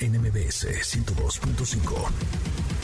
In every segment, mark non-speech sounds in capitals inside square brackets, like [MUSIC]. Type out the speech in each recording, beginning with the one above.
en MBS 102.5.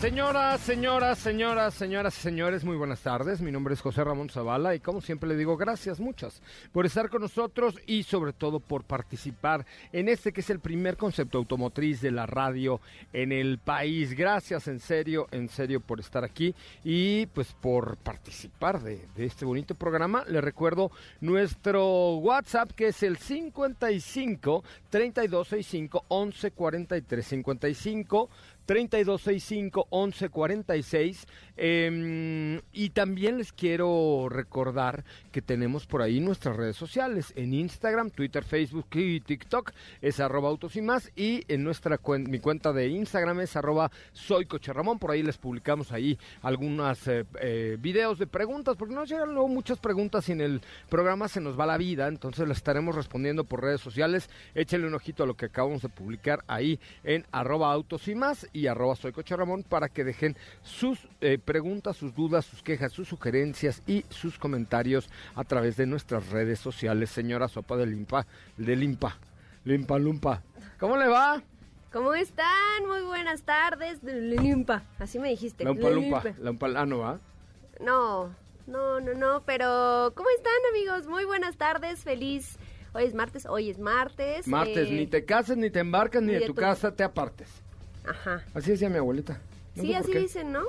Señoras, señoras, señoras, señoras señores, muy buenas tardes. Mi nombre es José Ramón Zavala y como siempre le digo gracias muchas por estar con nosotros y sobre todo por participar en este que es el primer concepto automotriz de la radio en el país. Gracias en serio, en serio por estar aquí y pues por participar de, de este bonito programa. Le recuerdo nuestro WhatsApp que es el 55 3265 1143 55 3265 1146 eh, y también les quiero recordar que tenemos por ahí nuestras redes sociales. En Instagram, Twitter, Facebook y TikTok es arroba autos y más. Y en nuestra mi cuenta de Instagram es arroba soy por ahí les publicamos ahí algunos eh, eh, videos de preguntas porque nos llegan luego muchas preguntas y en el programa se nos va la vida, entonces las estaremos respondiendo por redes sociales, échenle un ojito a lo que acabamos de publicar ahí en arroba autos y más y arroba soy coche Ramón para que dejen sus eh, preguntas, sus dudas, sus quejas, sus sugerencias y sus comentarios a través de nuestras redes sociales. Señora Sopa de Limpa, de Limpa, Limpa Lumpa. ¿Cómo le va? ¿Cómo están? Muy buenas tardes. Limpa, así me dijiste. Lumpa Lumpa, Lumpa, ah, no va. No, no, no, no, pero ¿cómo están amigos? Muy buenas tardes, feliz. Hoy es martes, hoy es martes. Martes, eh, ni te cases, ni te embarcas, ni, ni de, de tu tu- casa te apartes. Ajá. Así decía mi abuelita. No sí, así dicen, ¿no?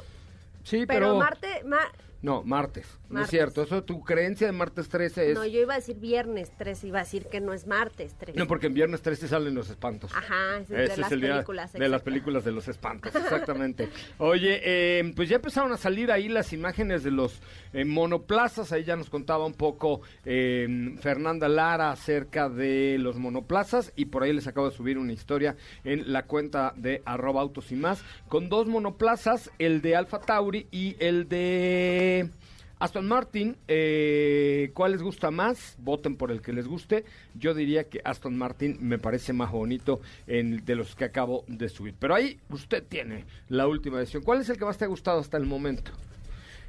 Sí, Pero, pero... martes, ma- No, martes. No es cierto. Eso, tu creencia de martes 13 es... no, yo iba a decir viernes 13, iba a decir que no es martes 13. No, porque en viernes 13 salen los espantos. Ajá, es Ese de las el día películas. de las películas de los espantos, [LAUGHS] exactamente. Oye, eh, pues ya empezaron a salir ahí las imágenes de los eh, monoplazas. Ahí ya nos contaba un poco eh, Fernanda Lara acerca de los monoplazas. Y por ahí les acabo de subir una historia en la cuenta de arroba autos y más. Con dos monoplazas, el de Alfa Tauri y el de... Aston Martin, eh, ¿cuál les gusta más? Voten por el que les guste. Yo diría que Aston Martin me parece más bonito en, de los que acabo de subir. Pero ahí usted tiene la última decisión. ¿Cuál es el que más te ha gustado hasta el momento?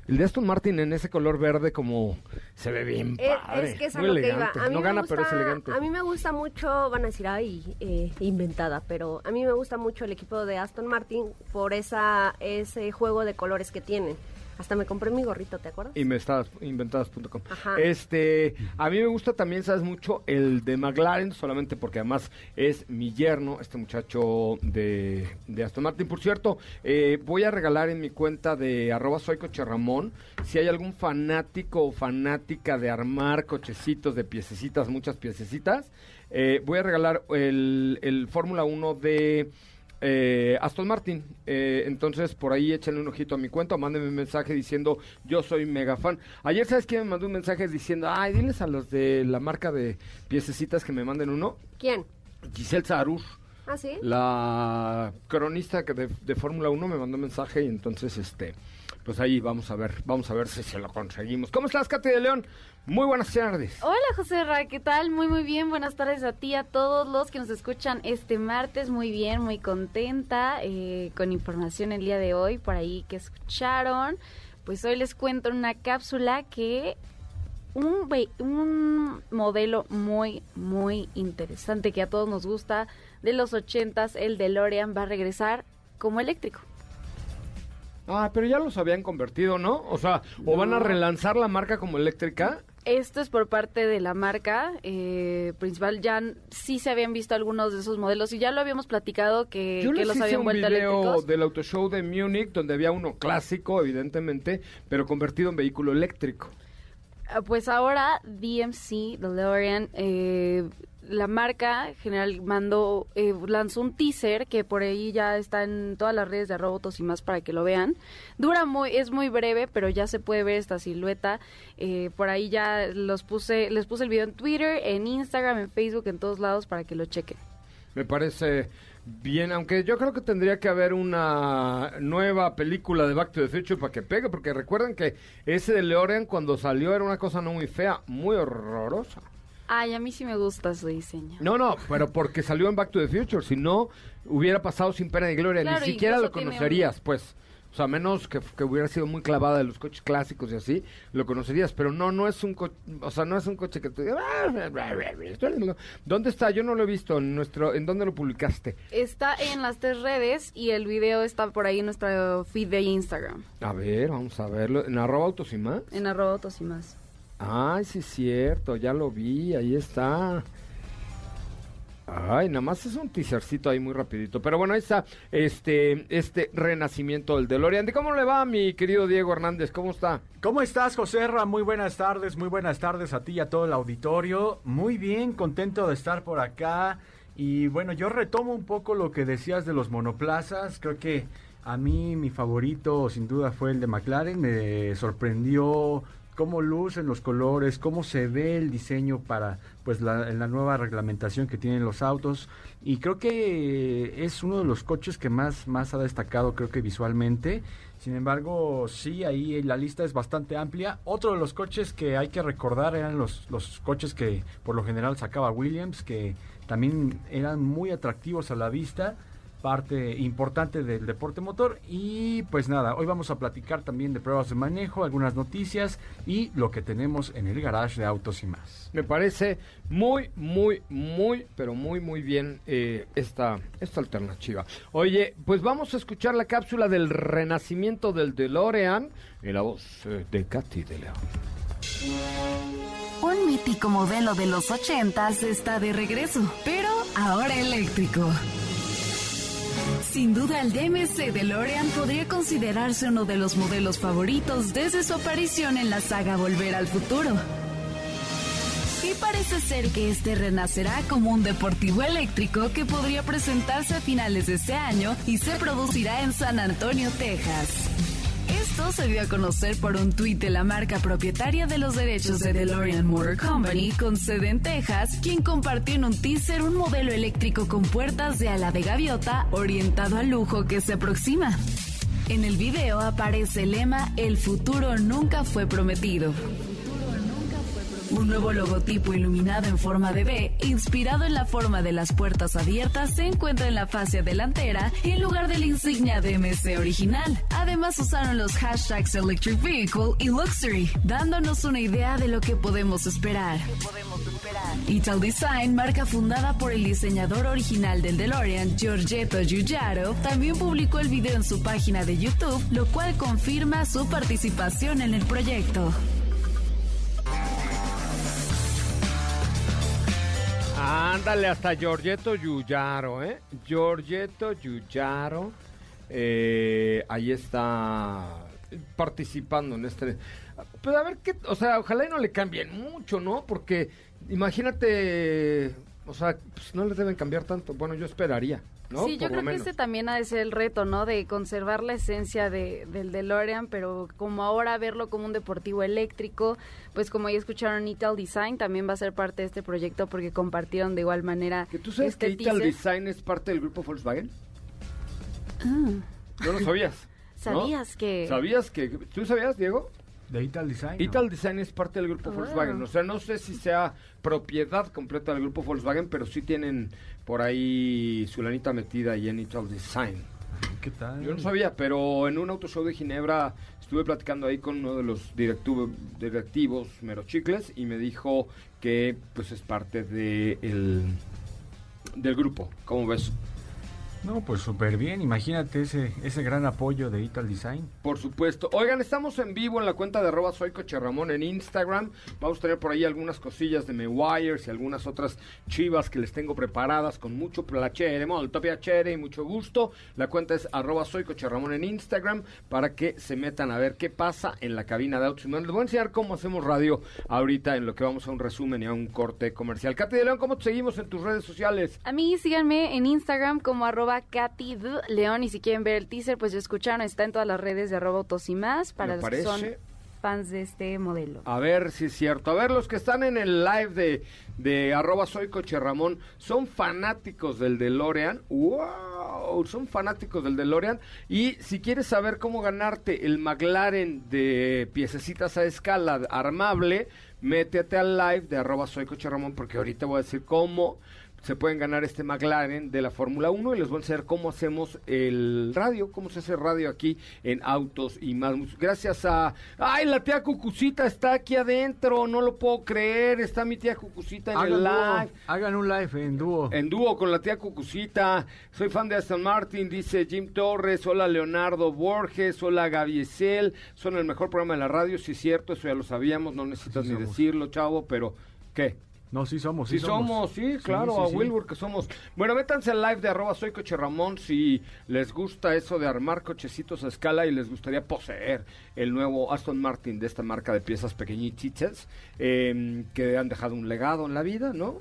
El de Aston Martin en ese color verde como se ve bien Eh, padre. es que es muy elegante. A mí no gana, gusta, pero es elegante. A mí me gusta mucho, van a decir, ay, eh, inventada, pero a mí me gusta mucho el equipo de Aston Martin por esa ese juego de colores que tienen. Hasta me compré mi gorrito, ¿te acuerdas? Inventadas, inventadas.com. Ajá. Este, a mí me gusta también, sabes mucho, el de McLaren, solamente porque además es mi yerno, este muchacho de, de Aston Martin. Por cierto, eh, voy a regalar en mi cuenta de arroba soy coche Ramón, si hay algún fanático o fanática de armar cochecitos de piececitas, muchas piececitas, eh, voy a regalar el, el Fórmula 1 de... Eh, Aston Martin, eh, entonces por ahí échenle un ojito a mi cuenta, o mándenme un mensaje diciendo yo soy mega fan. Ayer, ¿sabes quién me mandó un mensaje diciendo, ay, diles a los de la marca de piececitas que me manden uno? ¿Quién? Giselle Sarur, ¿Ah, sí? la cronista que de, de Fórmula 1 me mandó un mensaje y entonces, este, pues ahí vamos a ver, vamos a ver si se lo conseguimos. ¿Cómo estás, Katy de León? Muy buenas tardes. Hola José Ra, ¿qué tal? Muy muy bien, buenas tardes a ti, a todos los que nos escuchan este martes, muy bien, muy contenta eh, con información el día de hoy, por ahí que escucharon, pues hoy les cuento una cápsula que un, un modelo muy muy interesante que a todos nos gusta de los ochentas, el DeLorean va a regresar como eléctrico. Ah, pero ya los habían convertido, ¿no? O sea, o van a relanzar la marca como eléctrica. Esto es por parte de la marca eh, principal. Ya sí se habían visto algunos de esos modelos y ya lo habíamos platicado que, Yo que les los hice habían un vuelto video eléctricos. del auto show de Múnich donde había uno clásico, evidentemente, pero convertido en vehículo eléctrico. Ah, Pues ahora DMC, DeLorean, eh, la marca general mandó, eh, lanzó un teaser que por ahí ya está en todas las redes de robots y más para que lo vean. Dura muy, es muy breve, pero ya se puede ver esta silueta. Eh, por ahí ya los puse, les puse el video en Twitter, en Instagram, en Facebook, en todos lados para que lo chequen. Me parece bien, aunque yo creo que tendría que haber una nueva película de Back to the Future para que pegue, porque recuerden que ese de Leorean cuando salió era una cosa no muy fea, muy horrorosa. Ay, a mí sí me gusta su diseño. No, no, pero porque salió en Back to the Future, si no hubiera pasado sin pena ni gloria, Claro, ni siquiera lo conocerías, pues. O sea, menos que, que hubiera sido muy clavada de los coches clásicos y así, lo conocerías, pero no, no es un coche, o sea, no es un coche que tú digas, ¿dónde está? Yo no lo he visto, en nuestro, ¿en dónde lo publicaste? Está en las tres redes y el video está por ahí en nuestro feed de Instagram, A ver, vamos a verlo, en arroba autos y más. en arroba autos y más. Ay, sí cierto, ya lo vi, ahí está. Ay, nada más es un teasercito ahí muy rapidito. Pero bueno, ahí está este, este renacimiento del DeLorean. ¿De cómo le va, mi querido Diego Hernández? ¿Cómo está? ¿Cómo estás, José? Muy buenas tardes, muy buenas tardes a ti y a todo el auditorio. Muy bien, contento de estar por acá. Y bueno, yo retomo un poco lo que decías de los monoplazas. Creo que a mí mi favorito sin duda fue el de McLaren. Me sorprendió cómo lucen los colores, cómo se ve el diseño para pues la, la nueva reglamentación que tienen los autos. Y creo que es uno de los coches que más más ha destacado creo que visualmente. Sin embargo sí ahí la lista es bastante amplia. Otro de los coches que hay que recordar eran los los coches que por lo general sacaba Williams que también eran muy atractivos a la vista parte importante del deporte motor y pues nada, hoy vamos a platicar también de pruebas de manejo, algunas noticias y lo que tenemos en el garage de autos y más. Me parece muy, muy, muy, pero muy, muy bien eh, esta, esta alternativa. Oye, pues vamos a escuchar la cápsula del renacimiento del DeLorean en la voz eh, de Katy de León. Un mítico modelo de los 80s está de regreso, pero ahora eléctrico. Sin duda, el DMC DeLorean podría considerarse uno de los modelos favoritos desde su aparición en la saga Volver al Futuro. Y parece ser que este renacerá como un deportivo eléctrico que podría presentarse a finales de este año y se producirá en San Antonio, Texas. Se dio a conocer por un tuit de la marca propietaria de los derechos de DeLorean Motor Company con sede en Texas, quien compartió en un teaser un modelo eléctrico con puertas de ala de gaviota orientado al lujo que se aproxima. En el video aparece el lema El futuro nunca fue prometido. Un nuevo logotipo iluminado en forma de V, inspirado en la forma de las puertas abiertas, se encuentra en la fase delantera en lugar de la insignia DMC original. Además usaron los hashtags Electric Vehicle y Luxury, dándonos una idea de lo que podemos esperar. Ital Design, marca fundada por el diseñador original del DeLorean, Giorgetto Giugiaro, también publicó el video en su página de YouTube, lo cual confirma su participación en el proyecto. Ándale, hasta Giorgetto Giugiaro, ¿eh? Giorgetto Giugiaro, eh, ahí está participando en este... Pero a ver qué, o sea, ojalá y no le cambien mucho, ¿no? Porque imagínate, o sea, pues no les deben cambiar tanto. Bueno, yo esperaría, ¿no? Sí, yo Por creo que ese también ha de ser el reto, ¿no? De conservar la esencia de, del DeLorean, pero como ahora verlo como un deportivo eléctrico, pues como ya escucharon, Ital Design también va a ser parte de este proyecto porque compartieron de igual manera ¿Que tú sabes este que Ital. Design es parte del grupo Volkswagen? Ah, No lo sabías. [LAUGHS] ¿no? ¿Sabías que...? ¿Sabías que... ¿Tú sabías, Diego? De Ital Design. ¿no? Ital Design es parte del grupo Ah. Volkswagen. O sea, no sé si sea propiedad completa del grupo Volkswagen, pero sí tienen por ahí su lanita metida ahí en Ital Design. ¿Qué tal? Yo no sabía, pero en un auto show de Ginebra estuve platicando ahí con uno de los directu- directivos Merochicles y me dijo que pues es parte de el, del grupo. ¿Cómo ves? No, pues súper bien. Imagínate ese, ese gran apoyo de Ital Design. Por supuesto. Oigan, estamos en vivo en la cuenta de arroba soy Coche Ramón en Instagram. Vamos a tener por ahí algunas cosillas de Meguiars y algunas otras chivas que les tengo preparadas con mucho placere, molto piacere y mucho gusto. La cuenta es arroba soy Coche Ramón en Instagram para que se metan a ver qué pasa en la cabina de autos. Les voy a enseñar cómo hacemos radio ahorita en lo que vamos a un resumen y a un corte comercial. Katy de León, ¿cómo te seguimos en tus redes sociales? A mí síganme en Instagram como arroba Katy D. León y si quieren ver el teaser, pues ya escucharon, está en todas las redes de arroba autos y más para los que son fans de este modelo. A ver si es cierto. A ver, los que están en el live de, de arroba soy Coche Ramón, ¿son fanáticos del DeLorean? ¡Wow! Son fanáticos del DeLorean. Y si quieres saber cómo ganarte el McLaren de piececitas a escala armable, métete al live de arroba soy Coche Ramón porque ahorita voy a decir cómo se pueden ganar este McLaren de la Fórmula 1 y les voy a enseñar cómo hacemos el radio, cómo se hace radio aquí en Autos y más. Gracias a... ¡Ay, la tía Cucucita está aquí adentro! No lo puedo creer, está mi tía Cucucita en el dúo, live. hagan un live en dúo. En dúo con la tía Cucucita. Soy fan de Aston Martin, dice Jim Torres. Hola Leonardo Borges. Hola Gaby Esel. Son el mejor programa de la radio. Sí, es cierto, eso ya lo sabíamos. No necesitas Sí ni somos. decirlo, chavo, pero ¿qué? No, sí somos, Sí, somos, sí, claro, sí, a sí. Wilbur que somos. Bueno, métanse al live de arroba soy coche Ramón si les gusta eso de armar cochecitos a escala y les gustaría poseer el nuevo Aston Martin de esta marca de piezas pequeñitas eh, que han dejado un legado en la vida, ¿no?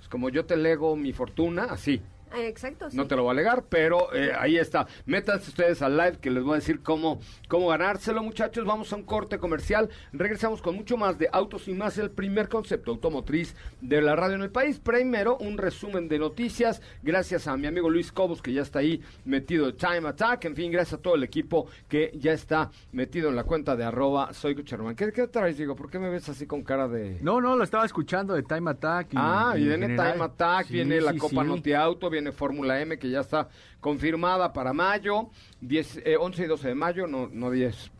Es como yo te lego mi fortuna, así. Eh, Exacto, sí. No te lo voy a alegar, pero eh, ahí está. Métanse ustedes al live que les voy a decir cómo, cómo ganárselo, muchachos. Vamos a un corte comercial. Regresamos con mucho más de Autos y más, el primer concepto automotriz de la radio en el país. Primero, un resumen de noticias. Gracias a mi amigo Luis Cobos, que ya está ahí metido de Time Attack. En fin, gracias a todo el equipo que ya está metido en la cuenta de arroba soy Cucharman. ¿Qué, ¿Qué traes, Diego? ¿Por qué me ves así con cara de...? No, no, lo estaba escuchando de Time Attack. Y, Ah, y en viene general. Time Attack, Sí, viene la sí, Copa sí. Viene Fórmula M que ya está confirmada para mayo, 10, eh, 11 y 12 de mayo, no, no 10.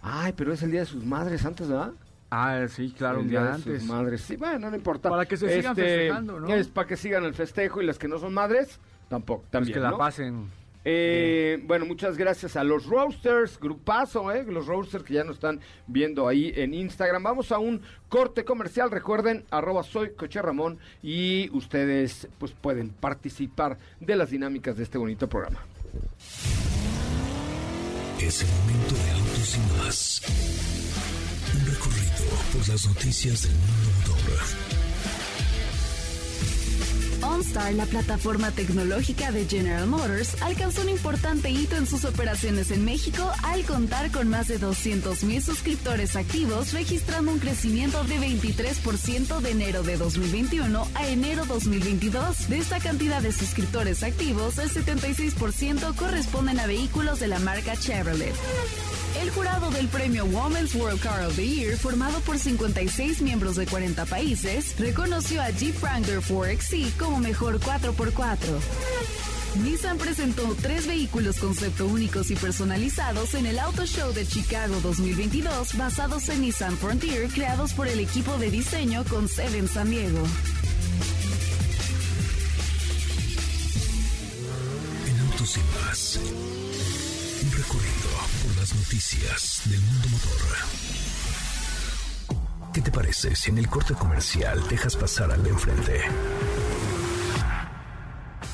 Ay, pero es el Día de sus Madres antes, ¿verdad? Ah, sí, claro, el un día día de antes. sus madres. Sí, bueno, no importa. Para que se sigan festejando, ¿no? Es para que sigan el festejo y las que no son madres, tampoco, Pues también, que la ¿no? pasen. Eh, bueno, muchas gracias a los Roasters, grupazo, ¿eh? Los Roasters que ya nos están viendo ahí en Instagram. Vamos a un corte comercial, recuerden, arroba soy Coche Ramón y ustedes pues pueden participar de las dinámicas de este bonito programa. Es el momento de autos y más. Un recorrido por las noticias del mundo motor. OnStar, la plataforma tecnológica de General Motors, alcanzó un importante hito en sus operaciones en México al contar con más de 200.000 suscriptores activos, registrando un crecimiento de 23% de enero de 2021 a enero 2022. De esta cantidad de suscriptores activos, el 76% corresponden a vehículos de la marca Chevrolet. El jurado del premio Women's World Car of the Year, formado por 56 miembros de 40 países, reconoció a Jeep Wrangler 4XE como mejor 4x4. Nissan presentó tres vehículos concepto únicos y personalizados en el Auto Show de Chicago 2022 basados en Nissan Frontier creados por el equipo de diseño con sede en San Diego. En autos y más. Un recorrido por las noticias del mundo motor. ¿Qué te parece si en el corte comercial dejas pasar al de enfrente?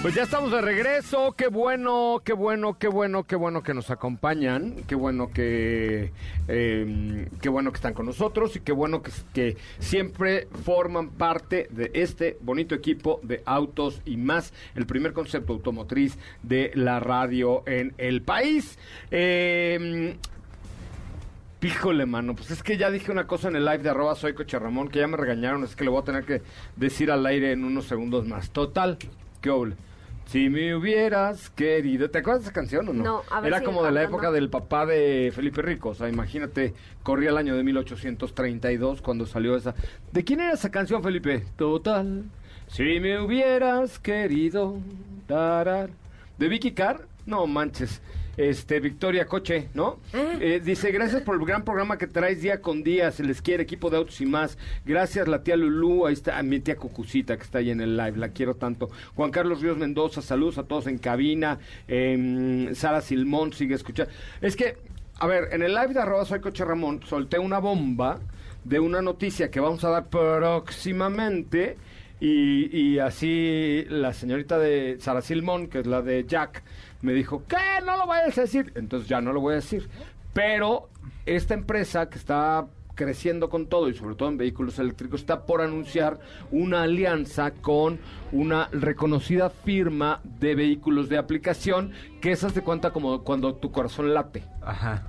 Pues ya estamos de regreso, qué bueno, qué bueno, qué bueno, qué bueno que nos acompañan, qué bueno que, eh, qué bueno que están con nosotros y qué bueno que, siempre forman parte de este bonito equipo de autos y más, el primer concepto automotriz de la radio en el país. Eh, Híjole, mano, pues es que ya dije una cosa en el live de arroba soy Coche Ramón, que ya me regañaron, es que le voy a tener que decir al aire en unos segundos más. Total, qué ole. Si me hubieras querido. ¿Te acuerdas de esa canción o no? No, a ver, Era como de la época del papá de Felipe Rico. O sea, imagínate, corría el año de 1832 cuando salió esa. ¿De quién era esa canción, Felipe? Total. Si me hubieras querido. tarar. ¿De Vicky Carr? No manches. Este, Victoria Coche, ¿no? Eh, dice, gracias por el gran programa que traes día con día, se les quiere, equipo de autos y más. Gracias, la tía Lulú, ahí está, a mi tía Cucucita que está ahí en el live, la quiero tanto. Juan Carlos Ríos Mendoza, saludos a todos en cabina. Em, Sara Silmón sigue escuchando. Es que, a ver, en el live de arroba soy Coche Ramón, solté una bomba de una noticia que vamos a dar próximamente. Y, y así la señorita de Sara Silmón, que es la de Jack, me dijo, ¿qué? No lo vayas a decir. Entonces ya no lo voy a decir. Pero esta empresa que está creciendo con todo y sobre todo en vehículos eléctricos está por anunciar una alianza con una reconocida firma de vehículos de aplicación que esas de cuenta como cuando tu corazón late Ajá.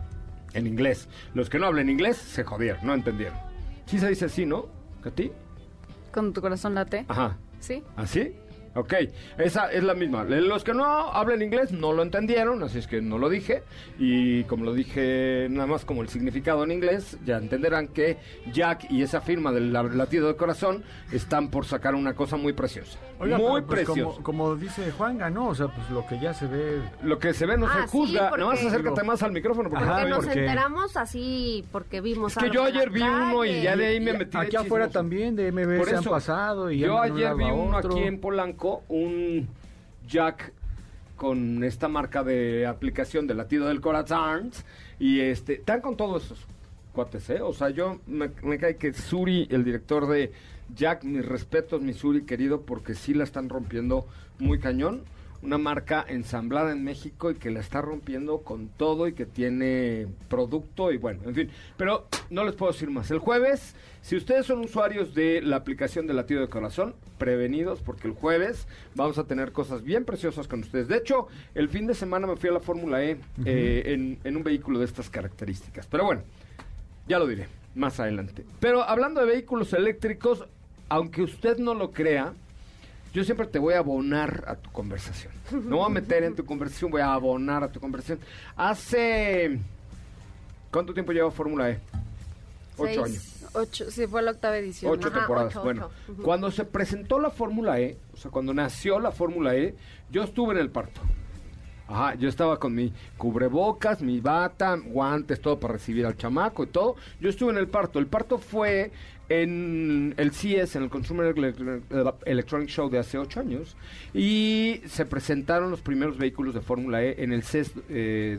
en inglés. Los que no hablan inglés se jodieron, no entendieron. Sí se dice así, ¿no? ¿A ti? Con tu corazón late. Ajá. Sí. ¿Así? Ok, esa es la misma. Los que no hablan inglés no lo entendieron, así es que no lo dije. Y como lo dije nada más como el significado en inglés, ya entenderán que Jack y esa firma del la- latido de corazón están por sacar una cosa muy preciosa. Oiga, muy pues, preciosa. como, como dice Juanga, ¿no? O sea, pues lo que ya se ve... Lo que se ve no Ah, se sí, juzga. porque- Nada más acércate más al micrófono. Porque Ajá, nos porque- enteramos así porque vimos Es que algo yo ayer vi uno y ya de ahí me metí Aquí afuera chismoso. también de MB Por se han eso, pasado y yo ayer vi uno otro. aquí en Polanco, un Jack con esta marca de aplicación de latido del corazón y este, están con todos esos cuates, ¿eh? O sea, yo me, me cae que Suri, el director de Jack, mis respetos, mi Suri querido, porque sí la están rompiendo muy cañón. Una marca ensamblada en México y que la está rompiendo con todo y que tiene producto y bueno, en fin. Pero no les puedo decir más. El jueves, si ustedes son usuarios de la aplicación de latido de corazón, prevenidos porque el jueves vamos a tener cosas bien preciosas con ustedes. De hecho, el fin de semana me fui a la Fórmula E eh, en, en un vehículo de estas características. Pero bueno, ya lo diré más adelante. Pero hablando de vehículos eléctricos, aunque usted no lo crea, yo siempre te voy a abonar a tu conversación. No voy a meter en tu conversación, voy a abonar a tu conversación. Hace... ¿Cuánto tiempo lleva Fórmula E? Ocho Seis. años. Ocho, sí, fue la octava edición. Ocho Ajá, temporadas. ocho, bueno, ocho. Cuando se presentó la Fórmula E, o sea, cuando nació la Fórmula E, yo estuve en el parto. Ajá, yo estaba con mi cubrebocas, mi bata, guantes, todo para recibir al chamaco y todo. Yo estuve en el parto. El parto fue en el CES, en el Consumer Elec- Electronic Show de hace ocho años. Y se presentaron los primeros vehículos de Fórmula E en el CES eh,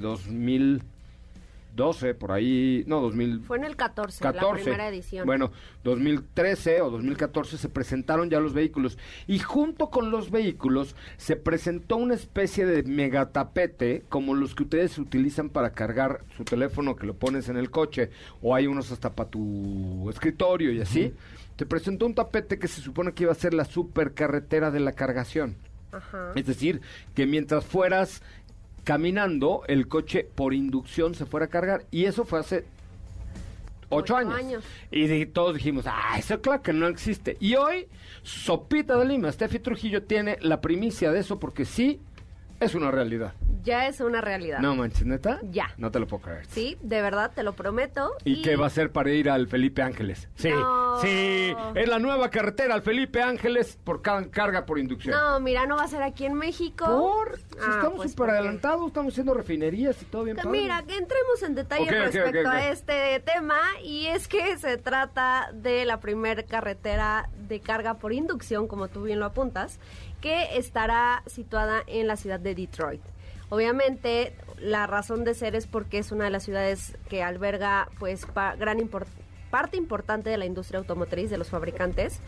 2012, por ahí, no, 2000. Fue en el 14, 14. la primera edición. Bueno, 2013 o 2014 se presentaron ya los vehículos y junto con los vehículos se presentó una especie de megatapete como los que ustedes utilizan para cargar su teléfono que lo pones en el coche o hay unos hasta para tu escritorio y así. Se presentó un tapete que se supone que iba a ser la supercarretera de la cargación. Ajá. Es decir, que mientras fueras caminando, el coche por inducción se fuera a cargar. Y eso fue hace ocho, Ocho años. años. Y di- todos dijimos, ah, eso claro que no existe. Y hoy, Sopita de Lima, Steffi Trujillo tiene la primicia de eso porque sí, es una realidad. Ya es una realidad. No manches, neta. Ya. No te lo puedo creer. Sí, de verdad, te lo prometo. ¿Y qué va a ser para ir al Felipe Ángeles? Sí, No. sí, es la nueva carretera al Felipe Ángeles por ca- carga por inducción. No, mira, no va a ser aquí en México. Por, si Ah, estamos pues, súper adelantados, estamos haciendo refinerías y todo bien padre. Mira, que entremos en detalle respecto a este tema y es que se trata de la primer carretera de carga por inducción, como tú bien lo apuntas, que estará situada en la ciudad de Detroit. Obviamente, la razón de ser es porque es una de las ciudades que alberga pues pa- gran impor- parte importante de la industria automotriz de los fabricantes.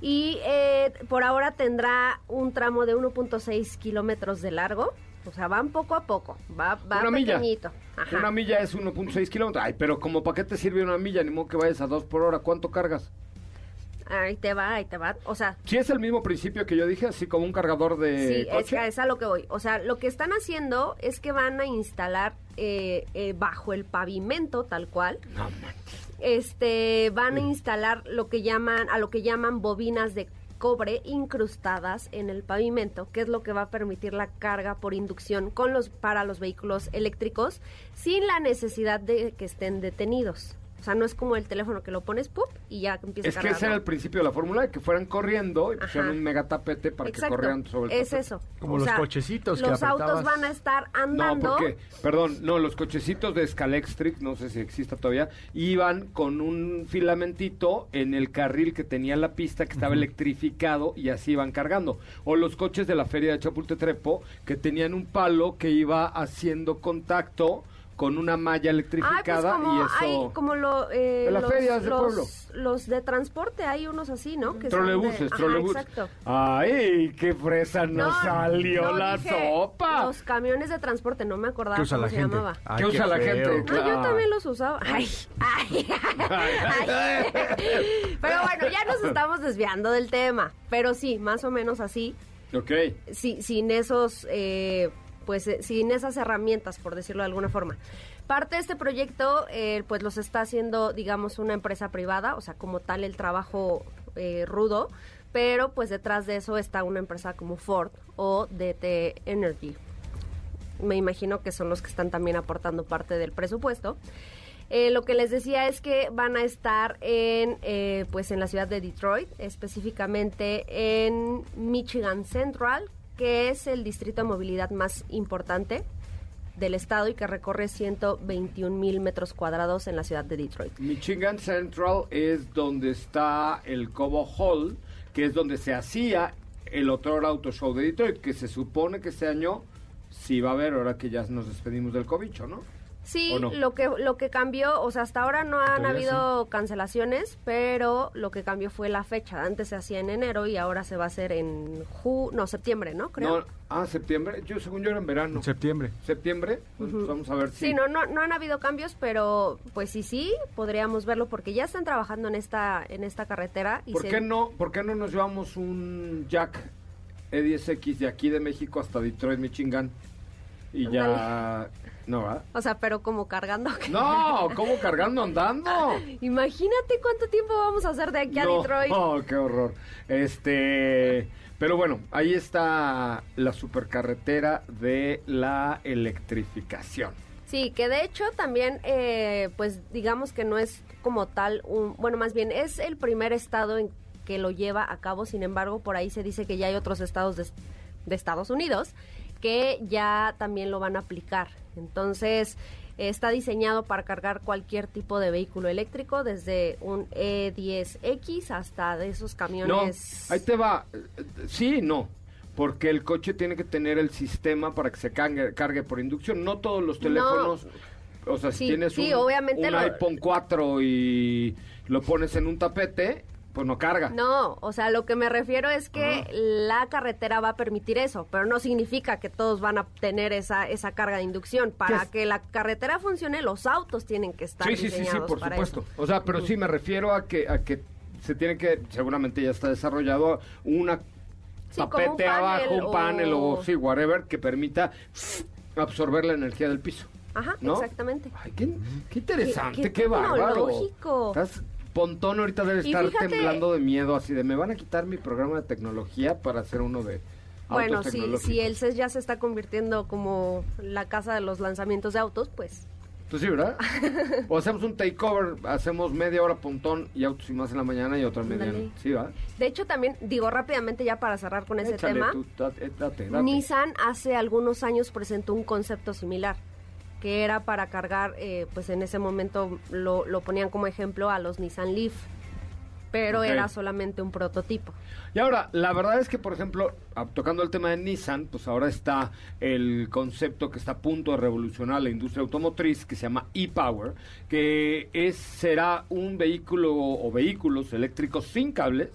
Y eh, por ahora tendrá un tramo de 1.6 kilómetros de largo. O sea, van poco a poco. Va, va una milla. pequeñito. Ajá. Una milla es 1.6 kilómetros. Ay, pero como para qué te sirve una milla, ni modo que vayas a dos por hora. ¿Cuánto cargas? Ahí te va, ahí te va. O sea, Si es el mismo principio que yo dije, así como un cargador de sí, coche. es a lo que voy. O sea, lo que están haciendo es que van a instalar eh, eh, bajo el pavimento, tal cual, No manches. este, van a instalar lo que llaman, a lo que llaman bobinas de cobre incrustadas en el pavimento, que es lo que va a permitir la carga por inducción con los, para los vehículos eléctricos sin la necesidad de que estén detenidos. O sea, no es como el teléfono que lo pones, ¡pup! y ya empieza Es a que cargar. ese era ¿no? el principio de la fórmula, que fueran corriendo y pusieran un mega tapete para Exacto, que corrieran sobre el es tapete. eso. Como los cochecitos que Los autos van a estar No, andando. porque, perdón, no, los cochecitos de Scalextric, no sé si exista todavía, iban con un filamentito en el carril que tenía la pista que estaba electrificado y así iban cargando. O los coches de la feria de Chapultepec que tenían un palo que iba haciendo contacto con una malla Ay, pues electrificada como, y eso... hay como lo, eh, las los, ferias de los, pueblo. los de transporte, hay unos así, ¿no? Que son de- Trolebuses, Ajá, trolebuses. exacto. Ay, qué fresa nos No, salió no, la dije sopa. Los camiones de transporte, no me acordaba ¿Qué usa cómo la se gente? llamaba. Ay, ¿Qué usa la gente? No, yo también los usaba. Ay, ay, ay. Pero bueno, ya nos estamos desviando del tema. Pero sí, más o menos así. Ok. sí, sin esos, eh, pues, eh, sin esas herramientas, por decirlo de alguna forma. Parte de este proyecto, eh, pues, los está haciendo, digamos, una empresa privada, o sea, como tal el trabajo eh, rudo, pero pues detrás de eso está una empresa como Ford o DT Energy. Me imagino que son los que están también aportando parte del presupuesto. Lo que les decía es que van a estar en, pues en la ciudad de Detroit, específicamente en Michigan Central, que es el distrito de movilidad más importante del estado y que recorre 121 mil metros cuadrados en la ciudad de Detroit. Michigan Central es donde está el Cobo Hall, que es donde se hacía el otro Auto Show de Detroit, que se supone que este año sí va a haber, ahora que ya nos despedimos del cobicho, ¿no? Sí, lo que lo que cambió, o sea, hasta ahora no han habido cancelaciones, pero lo que cambió fue la fecha. Antes se hacía en enero y ahora se va a hacer en ju no, septiembre, ¿no? Creo. No, ah, septiembre. Yo, según yo, era en verano. Septiembre. ¿Septiembre? Pues vamos a ver si... Sí, no, no, no han habido cambios, pero pues sí, sí, podríamos verlo porque ya están trabajando en esta, en esta carretera. Y ¿Por, se- qué no, ¿Por qué no nos llevamos un Jack E10X de aquí de México hasta Detroit, Michigan? Y ya... No, ¿verdad? O sea, pero como cargando. No, ¿cómo cargando andando? [LAUGHS] Imagínate cuánto tiempo vamos a hacer de aquí a Detroit. [LAUGHS] Oh, qué horror. Este, pero bueno, ahí está la supercarretera de la electrificación. Sí, que de hecho también, eh, pues digamos que no es como tal un, bueno, más bien es el primer estado en que lo lleva a cabo. Sin embargo, por ahí se dice que ya hay otros estados de, de Estados Unidos que ya también lo van a aplicar. Entonces, está diseñado para cargar cualquier tipo de vehículo eléctrico, desde un E10X hasta de esos No, camiones. ahí te va. Sí, y no. Porque el coche tiene que tener el sistema para que se cargue, cargue por inducción. No todos los teléfonos. O sea, si Sí, tienes sí, un, un lo- iPhone 4 y lo pones en un tapete, pues no carga. No, o sea, lo que me refiero es que la carretera va a permitir eso, pero no significa que todos van a tener esa, esa carga de inducción. Para que la carretera funcione, los autos tienen que estar Sí, sí, sí, sí, diseñados por para supuesto. eso. O sea, pero sí me refiero a que a que se tiene que, seguramente ya está desarrollado una Sí, un tapete panel abajo, un panel o sí, whatever, que permita absorber la energía del piso. Ajá, ¿no? exactamente. Ay, qué, qué interesante, Qué- qué, qué bárbaro. tecnológico. Estás- Pontón ahorita debe estar fíjate- temblando de miedo, así de, me van a quitar mi programa de tecnología para hacer uno de Bueno, si, si el CES ya se está convirtiendo como la casa de los lanzamientos de autos, pues Tú sí, ¿verdad? [LAUGHS] o hacemos un takeover, hacemos media hora pontón y autos y más en la mañana y otra media. Ándale. Sí, ¿verdad? de hecho también digo rápidamente ya para cerrar con ese Échale, tema. tú, date, date, date. Nissan hace algunos años presentó un concepto similar que era para cargar, eh, pues en ese momento lo, lo ponían como ejemplo a los Nissan Leaf, pero era solamente un prototipo. Y ahora, la verdad es que, por ejemplo, tocando el tema de Nissan, pues ahora está el concepto que está a punto de revolucionar la industria automotriz, que se llama e-Power, que es, será un vehículo o vehículos eléctricos sin cables,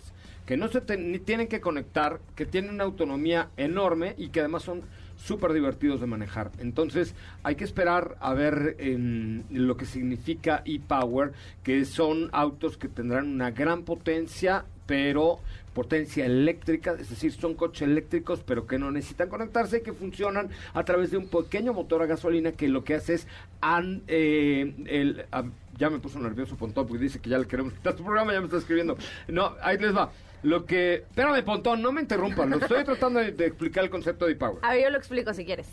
que no se te- ni tienen que conectar, que tienen una autonomía enorme y que además son súper divertidos de manejar. Entonces, hay que esperar a ver em, lo que significa e-Power, que son autos que tendrán una gran potencia, pero potencia eléctrica, es decir, son coches eléctricos, pero que no necesitan conectarse y que funcionan a través de un pequeño motor a gasolina que lo que hace es an- eh, el- a- ya me puso nervioso Pontón porque dice que ya le queremos quitar tu programa, ya me está escribiendo. No, ahí les va. Lo que... Espérame, Pontón, no me interrumpan. Lo estoy tratando de, de explicar el concepto de e-power. A ver, yo lo explico si quieres.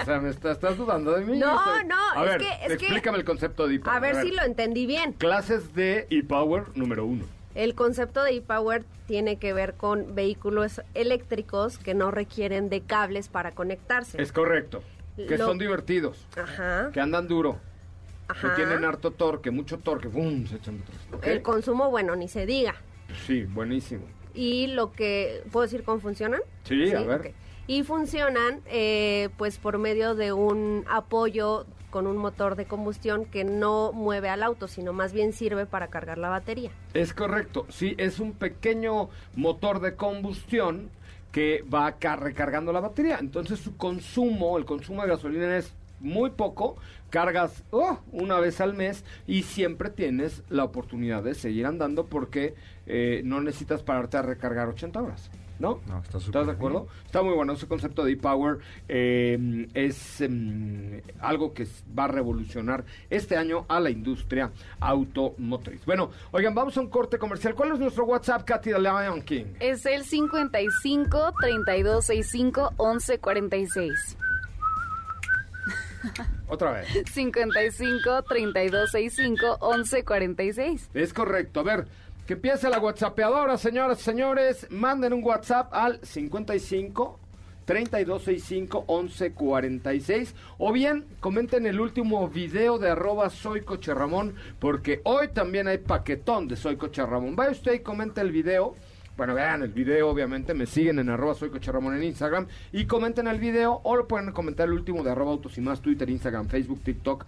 O sea, ¿me estás, estás dudando de mí? No, Estoy- no, A es ver, que- es que- explícame el concepto de e-power. A ver si lo entendí bien. Clases de e-power número uno. El concepto de e-power tiene que ver con vehículos eléctricos que no requieren de cables para conectarse. Es correcto. Que Lo- son divertidos. Ajá, Que andan duro. Ajá. Que tienen harto torque, mucho torque. ¡Bum! Se echan atrás. El consumo, bueno, ni se diga. Sí, buenísimo. Y lo que, ¿puedo decir cómo funcionan? Sí, a ver. Y funcionan eh, pues por medio de un apoyo con un motor de combustión que no mueve al auto, sino más bien sirve para cargar la batería. Es correcto. Sí, es un pequeño motor de combustión que va ca- recargando la batería. Entonces su consumo, el consumo de gasolina es muy poco. Cargas oh, una vez al mes y siempre tienes la oportunidad de seguir andando porque eh, no necesitas pararte a recargar 80 horas. ¿No? No, está ¿Estás de bien. acuerdo? Está muy bueno ese concepto de e-power. eh, es em, algo que va a revolucionar este año a la industria automotriz. Bueno, oigan, vamos a un corte comercial. ¿Cuál es nuestro WhatsApp, Katy de Lion King? Es el 55 3265 1146. [LAUGHS] Otra vez. 55 3265 1146. Es correcto. A ver, que empiece la WhatsAppeadora, señoras y señores. Manden un WhatsApp al 55 3265 1146 o bien comenten el último video de arroba soy Coche Ramón porque hoy también hay paquetón de soy Coche Ramón. Vaya usted y comente el video. Bueno, vean el video, obviamente, me siguen en arroba soy Coche Ramón en Instagram y comenten el video o lo pueden comentar el último de arroba autos y más, Twitter, Instagram, Facebook, TikTok,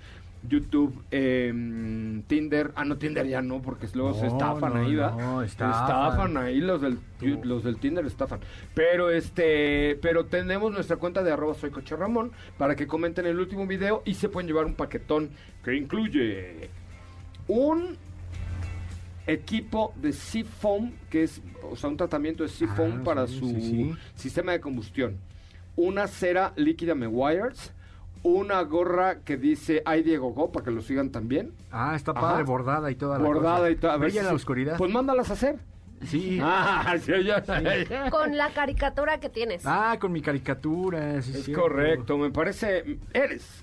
YouTube, em, Tinder. Ah, no, Tinder ya no, porque luego se No, estafan no, ahí, ¿verdad? no, estafan. Estafan ahí los del, los del Tinder estafan. Pero este, pero tenemos nuestra cuenta de arroba soy Coche Ramón para que comenten el último video y se pueden llevar un paquetón que incluye un equipo de Seafoam, que es, o sea, un tratamiento de Seafoam Ah, para sí, su sí, sí. sistema de combustión. Una cera líquida Meguiar's, una gorra que dice Ay Diego Go, para que lo sigan también. Ah, está Ajá. padre, bordada y toda la Bordada cosa. y todo. a ver Brilla en si- la oscuridad. Pues mándalas a hacer. Sí. [LAUGHS] Ah, sí, ya, ya. Con la caricatura que tienes. Ah, con mi caricatura. sí, Es cierto. correcto, me parece. Eres.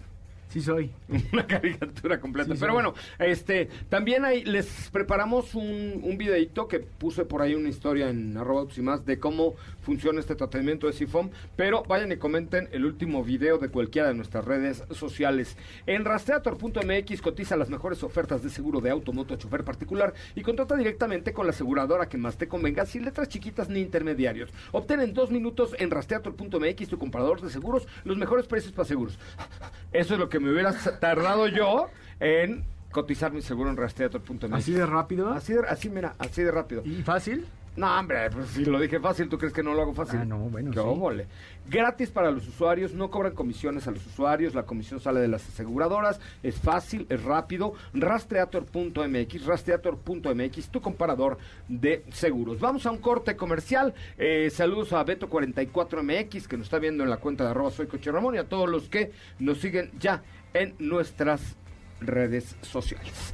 Sí soy. [LAUGHS] una caricatura completa. Sí, Pero bueno, este, también ahí les preparamos un, un videito que puse por ahí una historia en arroba y más de cómo funciona este tratamiento de sifón. Pero vayan y comenten el último video de cualquiera de nuestras redes sociales. En rastreator.mx cotiza las mejores ofertas de seguro de auto, moto, chofer particular y contrata directamente con la aseguradora que más te convenga sin letras chiquitas ni intermediarios. Obtén en dos minutos en rastreator.mx tu comprador de seguros los mejores precios para seguros. [LAUGHS] Eso es lo que me hubiera tardado yo en cotizar mi seguro en rastreator.mx. Así de rápido. Así de, así, mira, así de rápido. ¿Y fácil? No, hombre, pues si lo dije fácil, ¿tú crees que no lo hago fácil? Ah, no, bueno, ¿Qué sí. óvole? Gratis para los usuarios, no cobran comisiones a los usuarios, la comisión sale de las aseguradoras, es fácil, es rápido. Rastreator.mx, rastreator.mx, tu comparador de seguros. Vamos a un corte comercial. Eh, saludos a Beto44MX, que nos está viendo en la cuenta de arroba soy Coche Ramón, y a todos los que nos siguen ya en nuestras redes sociales.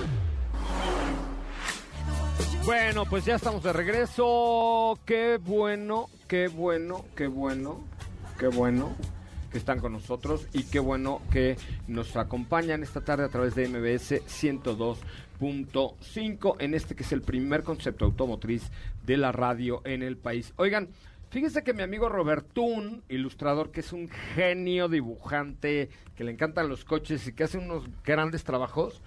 Bueno, pues ya estamos de regreso. Qué bueno, qué bueno, qué bueno, qué bueno que están con nosotros y qué bueno que nos acompañan esta tarde a través de MBS 102.5 en este que es el primer concepto automotriz de la radio en el país. Oigan, fíjense que mi amigo Robertún, ilustrador que es un genio dibujante, que le encantan los coches y que hace unos grandes trabajos,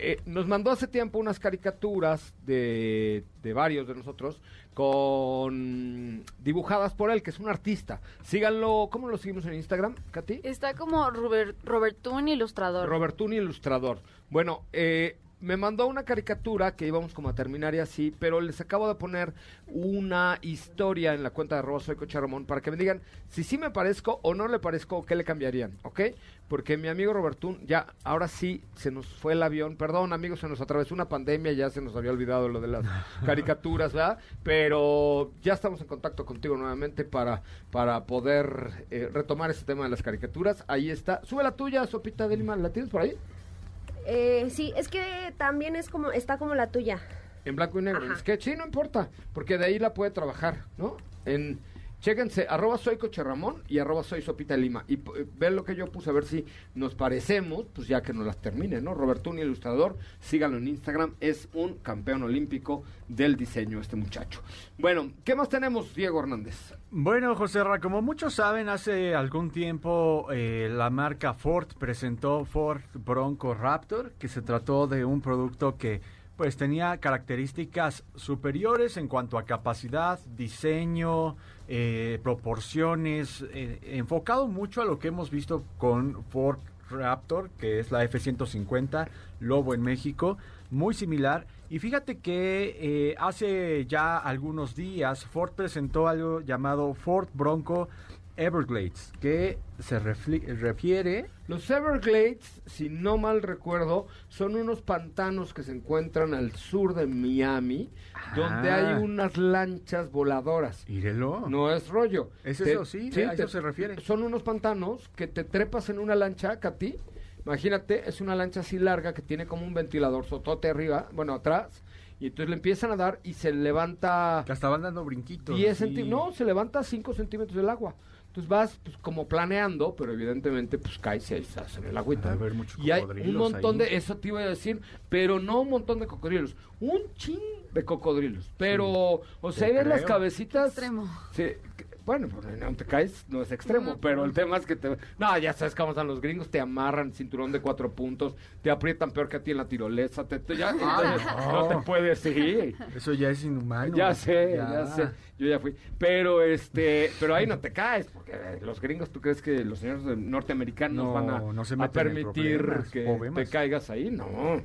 eh, nos mandó hace tiempo unas caricaturas de, de varios de nosotros con dibujadas por él, que es un artista. Síganlo, ¿cómo lo seguimos en Instagram, Katy? Está como Robert, Robertún Ilustrador. Robertún Ilustrador. Bueno, eh, me mandó una caricatura que íbamos como a terminar y así, pero les acabo de poner una historia en la cuenta de arroba soy Ramón para que me digan si sí me parezco o no le parezco o qué le cambiarían, ¿ok? Porque mi amigo Robertún, ya, ahora sí se nos fue el avión, perdón amigos, se nos atravesó una pandemia, ya se nos había olvidado lo de las [LAUGHS] caricaturas, ¿verdad? Pero ya estamos en contacto contigo nuevamente para, para poder eh, retomar este tema de las caricaturas. Ahí está. Sube la tuya, Sopita de Lima, ¿la tienes por ahí? Eh, sí, es que también es como, está como la tuya. En blanco y negro. Ajá. Es que sí, no importa, porque de ahí la puede trabajar, ¿no? En, chéquense, arroba soy Coche Ramón y arroba soy Sopita Lima. Y eh, ven lo que yo puse, a ver si nos parecemos, pues ya que nos las termine, ¿no? Robertún, ilustrador, síganlo en Instagram, es un campeón olímpico del diseño este muchacho. Bueno, ¿qué más tenemos, Diego Hernández? Bueno, José Ra, como muchos saben, hace algún tiempo eh, la marca Ford presentó Ford Bronco Raptor, que se trató de un producto que pues tenía características superiores en cuanto a capacidad, diseño, eh, proporciones, eh, enfocado mucho a lo que hemos visto con Ford Raptor, que es la F-150 Lobo en México, muy similar. Y fíjate que eh, hace ya algunos días Ford presentó algo llamado Ford Bronco Everglades, que se refiere Los Everglades, si no mal recuerdo, son unos pantanos que se encuentran al sur de Miami, donde Ah. hay unas lanchas voladoras. Írelo. No es rollo. ¿Es Te- eso? Sí, a eso se refiere. Son unos pantanos que te trepas en una lancha, Katy. Imagínate, es una lancha así larga que tiene como un ventilador sotote arriba, bueno, atrás. Y entonces le empiezan a dar y se levanta Que hasta van dando brinquitos. 10 así. centímetros. No, se levanta 5 centímetros del agua. Entonces vas pues, como planeando, pero evidentemente pues caes y ahí estás en el agüita. ¿no? haber muchos y hay un montón ahí. de, eso te iba a decir, pero no un montón de cocodrilos, un chin de cocodrilos. Pero, o sea, ves las cabecitas. Extremo. Sí, bueno, pues, no te caes, no es extremo, No, pero el tema es que te... No, ya sabes cómo están los gringos, te amarran cinturón de cuatro puntos, te aprietan peor que a ti en la tirolesa, te, te- ya, entonces, no. no. te puedes ir. Eso ya es inhumano. Ya sé, ya. sé, yo ya fui. Pero este, pero ahí no te caes, porque los gringos, ¿tú crees que los señores de- norteamericanos No, van a, no se a permitir problemas, que problemas. te caigas ahí? No.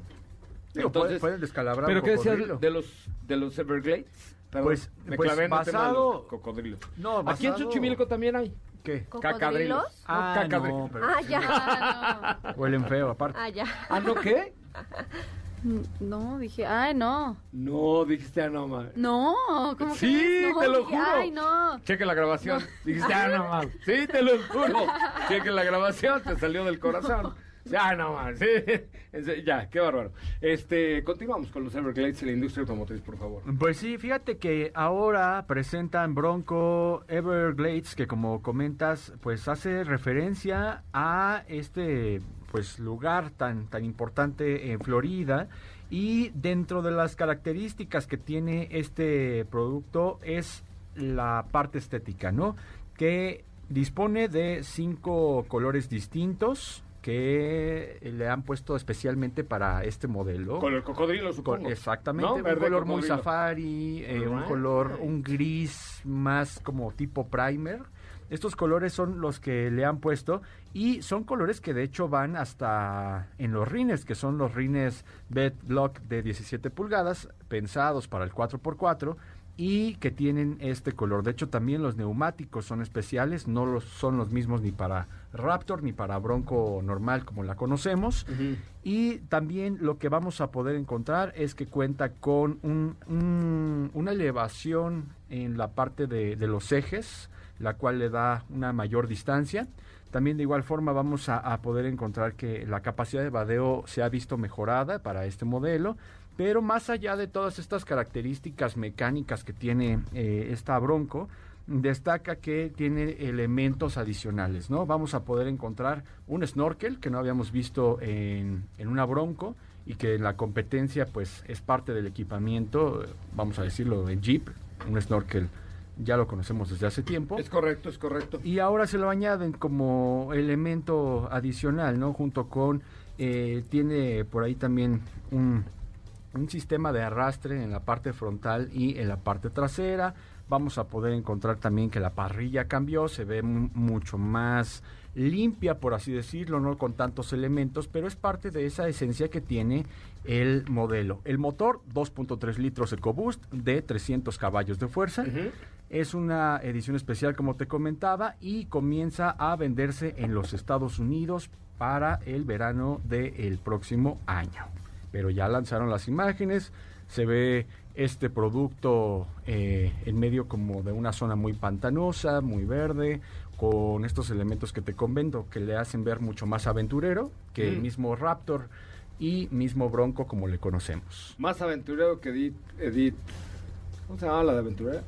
Digo, pueden- pueden descalabrar ¿Pero un qué decías de los, de los Everglades? Perdón, Pues- me pues clavé en el tema de basado- los cocodrilos. No, Aquí en basado- Xochimilco también hay. ¿Qué? ¿Cocodrilos? Cacadrilos. No, Ah, cacadri- no, pero Ah, ya. [LAUGHS] Huelen feo aparte. Ah, ya. ¿Ah, no qué? [LAUGHS] no. Dije, ay, no. No, dijiste ah, no, ¿cómo Sí, crees? No, te lo dije, juro. Ay, no. Cheque la grabación. Dijiste, ah, no mames. Sí, te lo juro. [LAUGHS] Cheque la grabación, te salió del corazón. Ya, [LAUGHS] no mames. Sí. [LAUGHS] Ya, qué bárbaro. Este, continuamos con los Everglades y la industria automotriz, por favor. Pues sí, fíjate que ahora presentan Bronco Everglades, que como comentas, pues hace referencia a este pues lugar tan, tan importante en Florida. Y dentro de las características que tiene este producto es la parte estética, ¿no? Que dispone de cinco colores distintos que le han puesto especialmente para este modelo. Con el cocodrilo, Con- exactamente, ¿No? un Verde color muy safari, eh, un color, un gris más como tipo primer. Estos colores son los que le han puesto y son colores que de hecho van hasta en los rines, que son los rines Bed Block de 17 pulgadas, pensados para el 4x4 y que tienen este color. De hecho también los neumáticos son especiales, no los, son los mismos ni para Raptor ni para Bronco normal como la conocemos. Y también lo que vamos a poder encontrar es que cuenta con un- un- una elevación en la parte de, de los ejes, la cual le da una mayor distancia. También de igual forma vamos a, a poder encontrar que la capacidad de vadeo se ha visto mejorada para este modelo. Pero más allá de todas estas características mecánicas que tiene eh, esta Bronco, destaca que tiene elementos adicionales, ¿no? Vamos a poder encontrar un snorkel que no habíamos visto en, en una Bronco y que en la competencia pues es parte del equipamiento, vamos a decirlo, de Jeep, un snorkel ya lo conocemos desde hace tiempo. Es correcto, es correcto. Y ahora se lo añaden como elemento adicional, ¿no? Junto con, eh, tiene por ahí también un, un sistema de arrastre en la parte frontal y en la parte trasera. Vamos a poder encontrar también que la parrilla cambió, se ve mu- mucho más limpia, por así decirlo, no con tantos elementos, pero es parte de esa esencia que tiene el modelo. El motor 2.3 litros EcoBoost de 300 caballos de fuerza. Es una edición especial, como te comentaba, y comienza a venderse en los Estados Unidos para el verano del próximo año. Pero ya lanzaron las imágenes, se ve este producto eh, en medio como de una zona muy pantanosa, muy verde, con estos elementos que te comento, que le hacen ver mucho más aventurero que el Mm. mismo Raptor y mismo Bronco como le conocemos. Más aventurero que Edith, Edith. ¿Cómo se llama la de aventurera?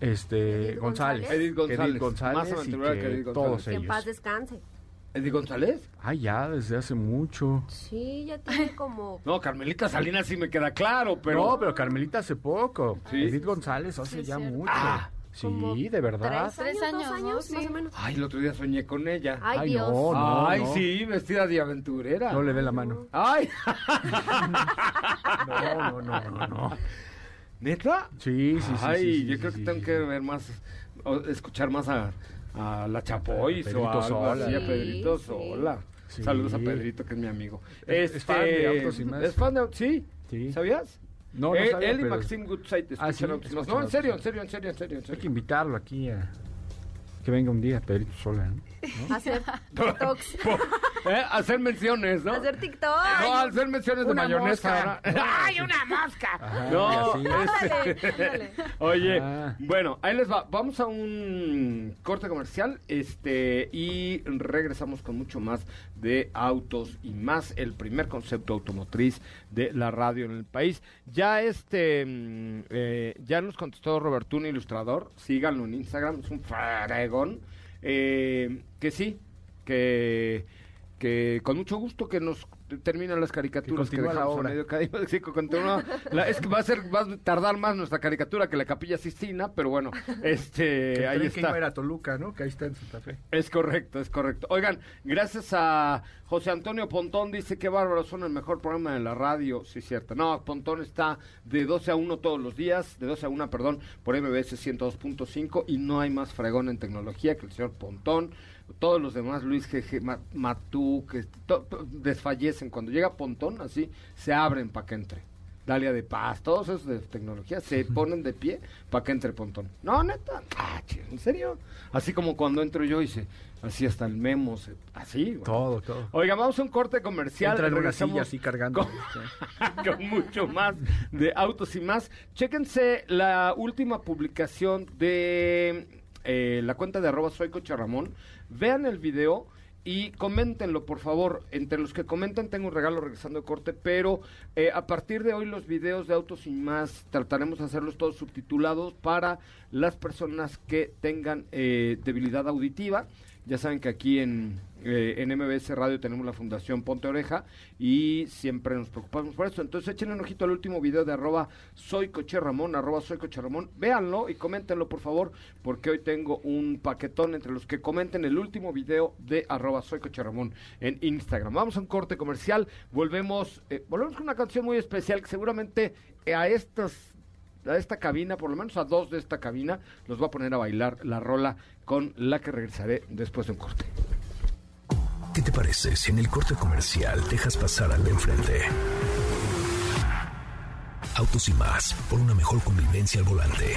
Este Edith González, González. Edith González. Edith González Más aventurera que que Edith González. todos Que en ellos. paz descanse. ¿Edith González? Ah, ya, desde hace mucho. Sí, ya tiene como... [LAUGHS] No, Carmelita Salinas sí me queda claro, pero. No, pero Carmelita hace poco. Sí. Edith González hace Sí, ya cierto. mucho. Ah. sí, de verdad. ¿Tres, Tres años, años, dos ¿no? años, Sí. más o menos. Ay, el otro día soñé con ella. Ay, Ay, Dios. no, no. Ay, sí, vestida de aventurera. No le dé la mano. Ay, [LAUGHS] No, no, no, no, no. ¿neta? Sí, sí, sí. Ay, sí, sí, yo sí, creo que sí, tengo sí. que ver más, o escuchar más a, a la Chapoy o Pedrito algo Sola. así, a Pedrito sí. Sola. Sí. Saludos a Pedrito, que es mi amigo. Es- es fan de Autos y Más. Es fan de sí. Sí. ¿Sabías? No, no él, sabía, él y Maxim Goodside Ah, escuchan sí, Autos y Más. escuchan No, en serio, en serio, en serio, en serio, en Hay serio. que invitarlo aquí a que venga un día, Pedrito Sola. ¿no? Hacer [LAUGHS] [LAUGHS] TikToks. [LAUGHS] ¿Eh? Hacer menciones, ¿no? Hacer TikTok. No, hacer menciones de Una mayonesa. ¡Ay, una mosca! Ajá, no. Ándale, ándale. Oye, Ah. bueno, ahí les va. Vamos a un corte comercial este y regresamos con mucho más de autos y más el primer concepto automotriz de la radio en el país. Ya este mm, eh, ya nos contestó Robertún Ilustrador, síganlo en Instagram, es un fregón. Eh, que sí, que que con mucho gusto que nos terminan las caricaturas que, continúa la dejamos a obra. medio. Sí, que continúa. La- es que va a ser va a tardar más nuestra caricatura que la Capilla Sistina, pero bueno, [LAUGHS] este Que ahí que iba está. a Toluca, ¿no? Que ahí está en Santa Fe. Es correcto, es correcto. Oigan, gracias a José Antonio Pontón, dice que bárbaro, son el mejor programa de la radio. Sí, cierto. No, Pontón está de 12 a 1 todos los días, de 12 a 1, perdón, por MBS 102.5 y no hay más fregón en tecnología que el señor Pontón. Todos los demás, Luis G.G. Ma- Matú, que desfallecen. Cuando llega Pontón, así, se abren para que entre. Dalia de Paz, todos esos de tecnología se ponen de pie para que entre Pontón. No, neta, ah, ¿en serio? Así como cuando entro yo y se, así hasta el memo, se- así. güey. Todo, todo. Oiga, vamos a un corte comercial. Entra en una silla así cargando. Con, [LAUGHS] con mucho más de autos y más. Chéquense la última publicación de eh, la cuenta de arroba soy Coche Ramón. Vean el video y coméntenlo, por favor. Entre los que comentan tengo un regalo regresando de corte, pero eh, a partir de hoy los videos de autos y más trataremos de hacerlos todos subtitulados para las personas que tengan eh, debilidad auditiva. Ya saben que aquí en, eh, en MBS Radio tenemos la Fundación Ponte Oreja y siempre nos preocupamos por eso. Entonces echen un ojito al último video de arroba soy coche Ramón, arroba soy coche Ramón. Véanlo y coméntenlo por favor, porque hoy tengo un paquetón entre los que comenten el último video de arroba soy coche Ramón en Instagram. Vamos a un corte comercial, volvemos, eh, volvemos con una canción muy especial que seguramente a estas a esta cabina, por lo menos a dos de esta cabina, los va a poner a bailar la rola con la que regresaré después de un corte. ¿Qué te parece si en el corte comercial dejas pasar al de enfrente? Autos y más, por una mejor convivencia al volante.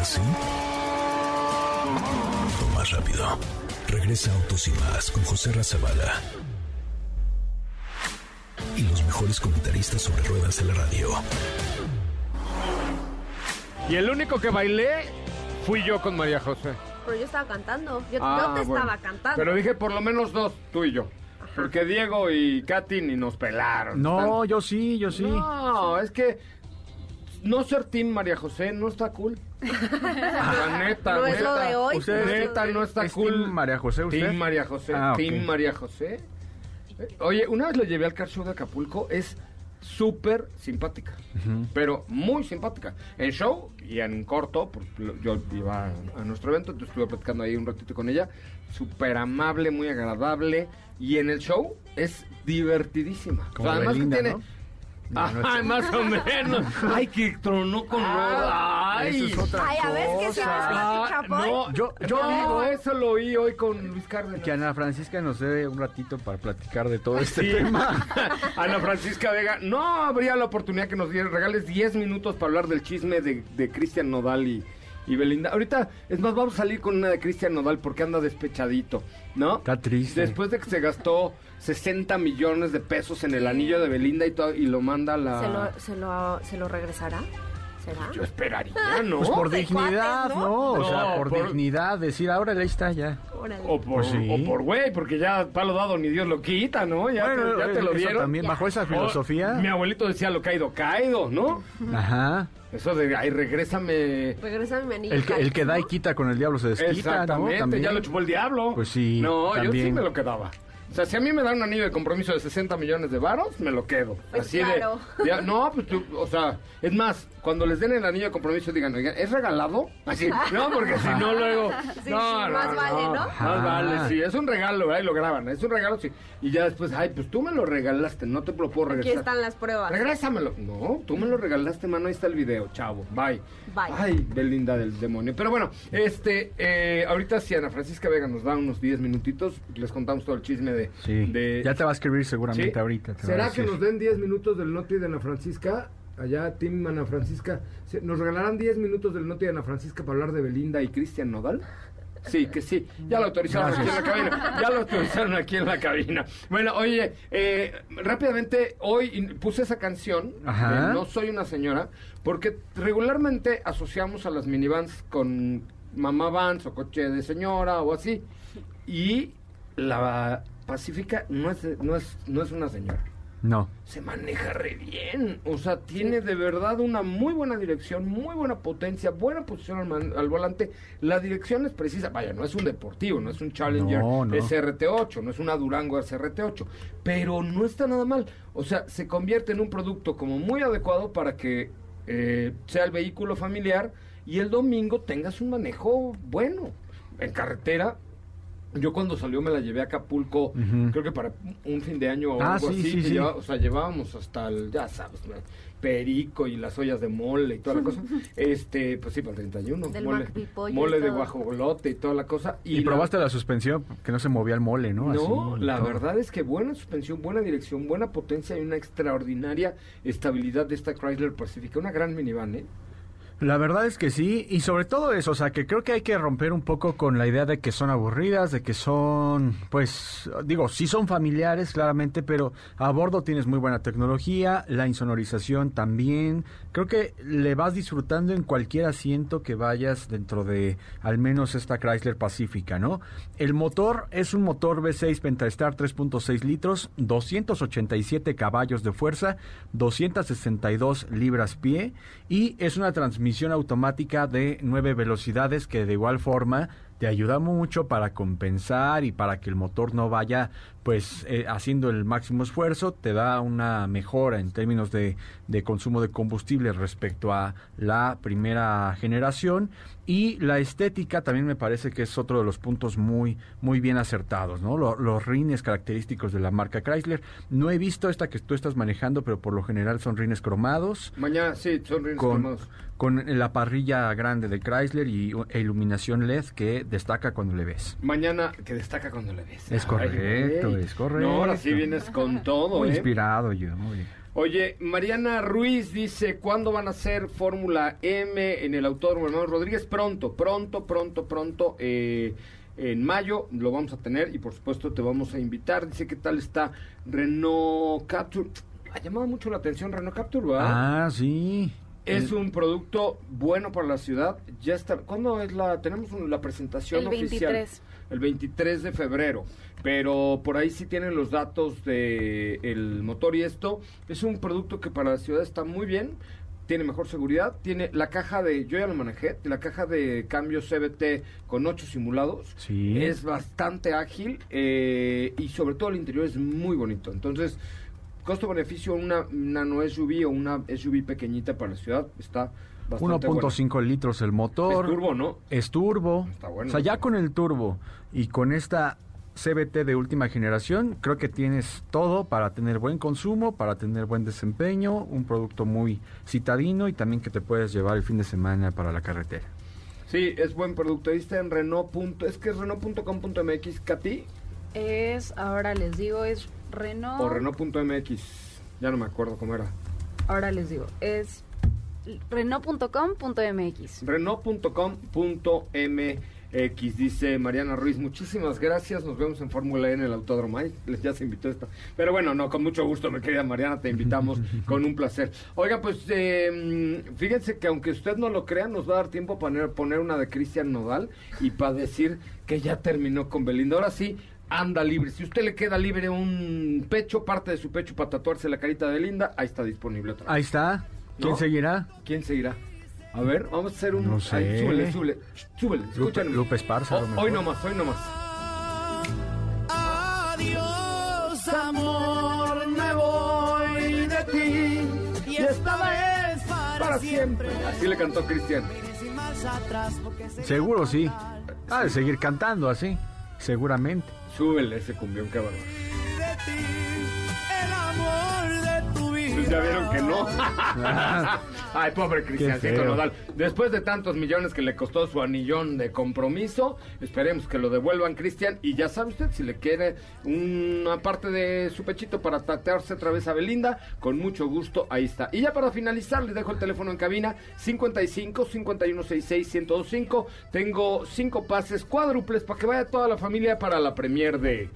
¿Así? O más rápido. Regresa Autos y más con José Razabala. Y los mejores comentaristas sobre ruedas de la radio. Y el único que bailé fui yo con María José. Pero yo estaba cantando. Yo, Ah, yo te bueno. estaba cantando. Pero dije por lo menos dos, tú y yo. Porque Diego y Katy ni nos pelaron. No, yo sí, yo sí. No, es que no ser Team María José no está cool. [LAUGHS] La neta, No es neta. lo de hoy. Usted- Neta, de no está ¿Es cool. Team María José usted? Team María José. Ah. Team María José. Eh, Oye, una vez lo llevé al car show de Acapulco, es súper simpática, pero muy simpática. En show y en corto, yo iba a, a nuestro evento, entonces estuve platicando ahí un ratito con ella, súper amable, muy agradable, y en el show es divertidísima. Como Belinda, que tiene... ¿no? No, no es Ay, más o menos. Ay, que tronó con Ah, Ay. eso es otra Ay, a ver, ¿qué sí cosa. me Ah, no, Yo- yo, yo digo- eso lo oí hoy con Luis Cárdenas. Que Ana Francisca nos dé un ratito para platicar de todo este Sí. tema. [LAUGHS] Ana Francisca Vega, no habría la oportunidad que nos dieran, regales 10 minutos para hablar del chisme de, de Cristian Nodal y, y Belinda. Ahorita, es más, vamos a salir con una de Cristian Nodal porque anda despechadito, ¿no? Está triste. Después de que se gastó 60 millones de pesos en el anillo de Belinda y todo, y lo manda a la... ¿Se lo, se, lo, ¿Se lo regresará? ¿Será? Yo esperaría, ¿no? Pues por dignidad, cuates, ¿no? ¿no? O sea, por, por- dignidad, decir, ahora ahí está ya. Órale. O por, Pues sí. o por güey, porque ya palo dado ni Dios lo quita, ¿no? Ya, te, ya te lo dieron. también, bajo esa filosofía. O- mi abuelito decía lo caído, caído, ¿no? Ajá. Eso de, ay, regrésame. Regresa mi anillo. El que, el que da y quita con el diablo se desquita, ¿no? Exactamente, También. ya lo chupó el diablo. Pues sí, No, yo sí me lo quedaba. O sea, si a mí me dan un anillo de compromiso de 60 millones de varos, me lo quedo. Pues Así claro. de, de- No, pues tú, o sea, es más, cuando les den el anillo de compromiso digan, oigan, ¿es regalado? Así, no, porque si no luego... [LAUGHS] Sí, no, sí, más vale, ¿no? Más Ajá. vale, sí, es un regalo, ahí lo graban, es un regalo, sí. Y ya después, ay, pues tú me lo regalaste, no te lo puedo Aquí regresar. están las pruebas. Regrésamelo. No, tú me lo regalaste, mano. Ahí está el video, chavo. Bye. Bye. Ay, Belinda del demonio. Pero bueno, este, eh, ahorita si Ana Francisca Vega nos da unos 10 minutitos, les contamos todo el chisme de. Sí. de- Ya te va a escribir seguramente ¿Sí? ahorita. te ¿Será que nos den 10 minutos del noti de Ana Francisca? Allá, Tim Ana Francisca. ¿Se- ¿Nos regalarán 10 minutos del noti de Ana Francisca para hablar de Belinda y Cristian Nodal? Sí, que sí. Ya lo autorizaron aquí en la cabina. Ya lo autorizaron aquí en la cabina. Bueno, oye, eh, rápidamente, hoy puse esa canción, Ajá. de No Soy una Señora, porque regularmente asociamos a las minivans con mamá vans o coche de señora o así. Y la Pacífica no es, no es, no es una señora No. se maneja re bien. O sea, tiene de verdad una muy buena dirección, muy buena potencia, buena posición al, man- al volante. La dirección es precisa. Vaya, no es un deportivo, no es un Challenger No, no. SRT8, no es una Durango SRT8. Pero no está nada mal. O sea, se convierte en un producto como muy adecuado para que eh, sea el vehículo familiar y el domingo tengas un manejo bueno. En carretera, yo cuando salió me la llevé a Acapulco, creo que para un fin de año o Ah, algo sí, así. sí, sí. o sea, llevábamos hasta el, ya sabes, ¿no? perico y las ollas de mole y toda la cosa. [LAUGHS] Este, pues sí, para el 31. Del mole, mole de guajolote y toda la cosa. Y, la- probaste la suspensión, que no se movía el mole, ¿no? no, Así, la todo. verdad es que buena suspensión, buena dirección, buena potencia y una extraordinaria estabilidad de esta Chrysler Pacifica. Una gran minivan, ¿eh? La verdad es que sí, y sobre todo eso, o sea, que creo que hay que romper un poco con la idea de que son aburridas, de que son, pues, digo, sí son familiares, claramente, pero a bordo tienes muy buena tecnología, la insonorización también. Creo que le vas disfrutando en cualquier asiento que vayas dentro de al menos esta Chrysler Pacífica, ¿no? El motor es un motor V6 Pentastar 3.6 litros, 287 caballos de fuerza, 262 libras pie y es una transmisión automática de 9 velocidades que de igual forma te ayuda mucho para compensar y para que el motor no vaya pues eh, haciendo el máximo esfuerzo, te da una mejora en términos de, de consumo de combustible respecto a la primera generación y la estética también me parece que es otro de los puntos muy muy bien acertados, ¿no? Lo- los rines característicos de la marca Chrysler. No he visto esta que tú estás manejando, pero por lo general son rines cromados Mañana, sí, son rines con, cromados. con la parrilla grande de Chrysler y u- e iluminación LED que destaca cuando le ves. Mañana, que destaca cuando le ves. Es correcto. Es correcto. No, ahora sí vienes con todo, Muy ¿eh? inspirado yo, muy bien. Oye, Mariana Ruiz dice, ¿cuándo van a hacer Fórmula M en el Autódromo Hermano Rodríguez? Pronto, pronto, pronto, pronto. eh, en mayo lo vamos a tener y por supuesto te vamos a invitar. Dice, ¿qué tal está Renault Capture? Ha llamado mucho la atención Renault Capture, ¿verdad? Ah, sí. Es un producto bueno para la ciudad. Ya está. ¿Cuándo es la? Tenemos la presentación El oficial. 23. El 23 de febrero. Pero por ahí sí tienen los datos de el motor y esto. Es un producto que para la ciudad está muy bien. Tiene mejor seguridad. Tiene la caja de. Yo ya lo manejé. La caja de cambio CBT con 8 simulados. Sí. Es bastante ágil. eh, y sobre todo el interior es muy bonito. Entonces. Costo-beneficio, una nano SUV o una SUV pequeñita para la ciudad está 1.5 litros el motor. Es turbo, ¿no? Es turbo. Está bueno o sea, ya con el turbo y con esta CBT de última generación. Creo que tienes todo para tener buen consumo, para tener buen desempeño, un producto muy citadino y también que te puedes llevar el fin de semana para la carretera. Sí, es buen producto. Está en Renault. punto- Es que es Renault.com.mx, Katy. Es, ahora les digo, es Renault. O Renault.mx. Ya no me acuerdo cómo era. Ahora les digo, es Renault.com.mx. Renault.com.mx dice Mariana Ruiz, muchísimas gracias, nos vemos en Fórmula E en el Autódromo. Ay, les ya se invitó esta. Pero bueno, no, con mucho gusto, mi querida Mariana, te invitamos [LAUGHS] con un placer. Oiga, pues eh, fíjense que aunque usted no lo crea, nos va a dar tiempo para poner, poner una de Cristian Nodal y para decir que ya terminó con Belinda. Ahora sí, anda libre. Si usted le queda libre un pecho, parte de su pecho para tatuarse la carita de Belinda, ahí está disponible otra vez. Ahí está. ¿Quién ¿No? seguirá? ¿Quién seguirá? A ver, vamos a hacer un... No sé. Ahí, súbele, súbele, súbele, Lupe- escúchenme. Lupe Esparza, a lo Oh, mejor. hoy nomás, hoy nomás. Adiós, amor, me voy de ti. Y esta vez para siempre. Así le cantó Cristian. Seguro sí. Ha de seguir cantando así. Seguramente. Súbele ese cumbión, cabrón. Pues ya vieron que no. Ay, pobre Cristian Qué feo. Nodal. Después de tantos millones que le costó su anillón de compromiso, esperemos que lo devuelvan, Cristian. Y ya sabe usted, si le quiere una parte de su pechito para tatearse otra vez a Belinda, con mucho gusto, ahí está. Y ya para finalizar, le dejo el teléfono en cabina: 55 5166 1025. Tengo cinco pases cuádruples para que vaya toda la familia para la premier de.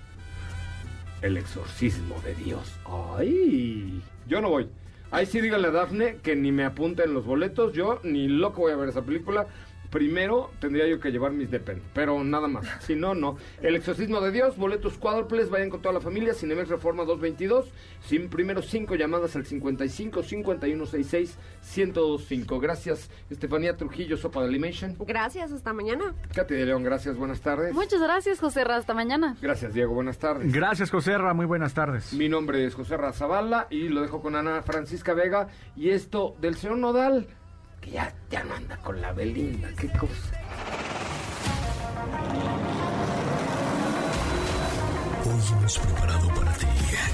El exorcismo de Dios. ¡Ay! Yo no voy. Ahí sí dígale a Dafne que ni me apunte en los boletos. Yo ni loco voy a ver esa película. Primero tendría yo que llevar mis Depen, pero nada más. [LAUGHS] Si no, no. El exorcismo de Dios, boletos cuádruples, vayan con toda la familia. Cinemex Reforma 222. Sin primero cinco llamadas al 55 5166 1025. Gracias, Estefanía Trujillo, Sopa de Animation. Gracias, hasta mañana. Katy de León, gracias, buenas tardes. Muchas gracias, José Ra. Hasta mañana. Gracias, Diego, buenas tardes. Gracias, Joserra. Muy buenas tardes. Mi nombre es José Razabala y lo dejo con Ana Francisca Vega. Y esto del señor Nodal, que ya, ya no anda con la Belinda, qué cosa. Hoy hemos preparado para ti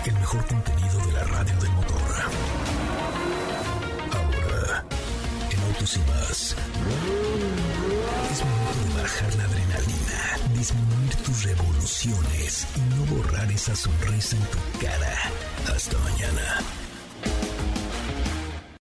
el mejor contenido de la radio del motor. Ahora, en Autos y más, es momento de bajar la adrenalina, disminuir tus revoluciones y no borrar esa sonrisa en tu cara. Hasta mañana.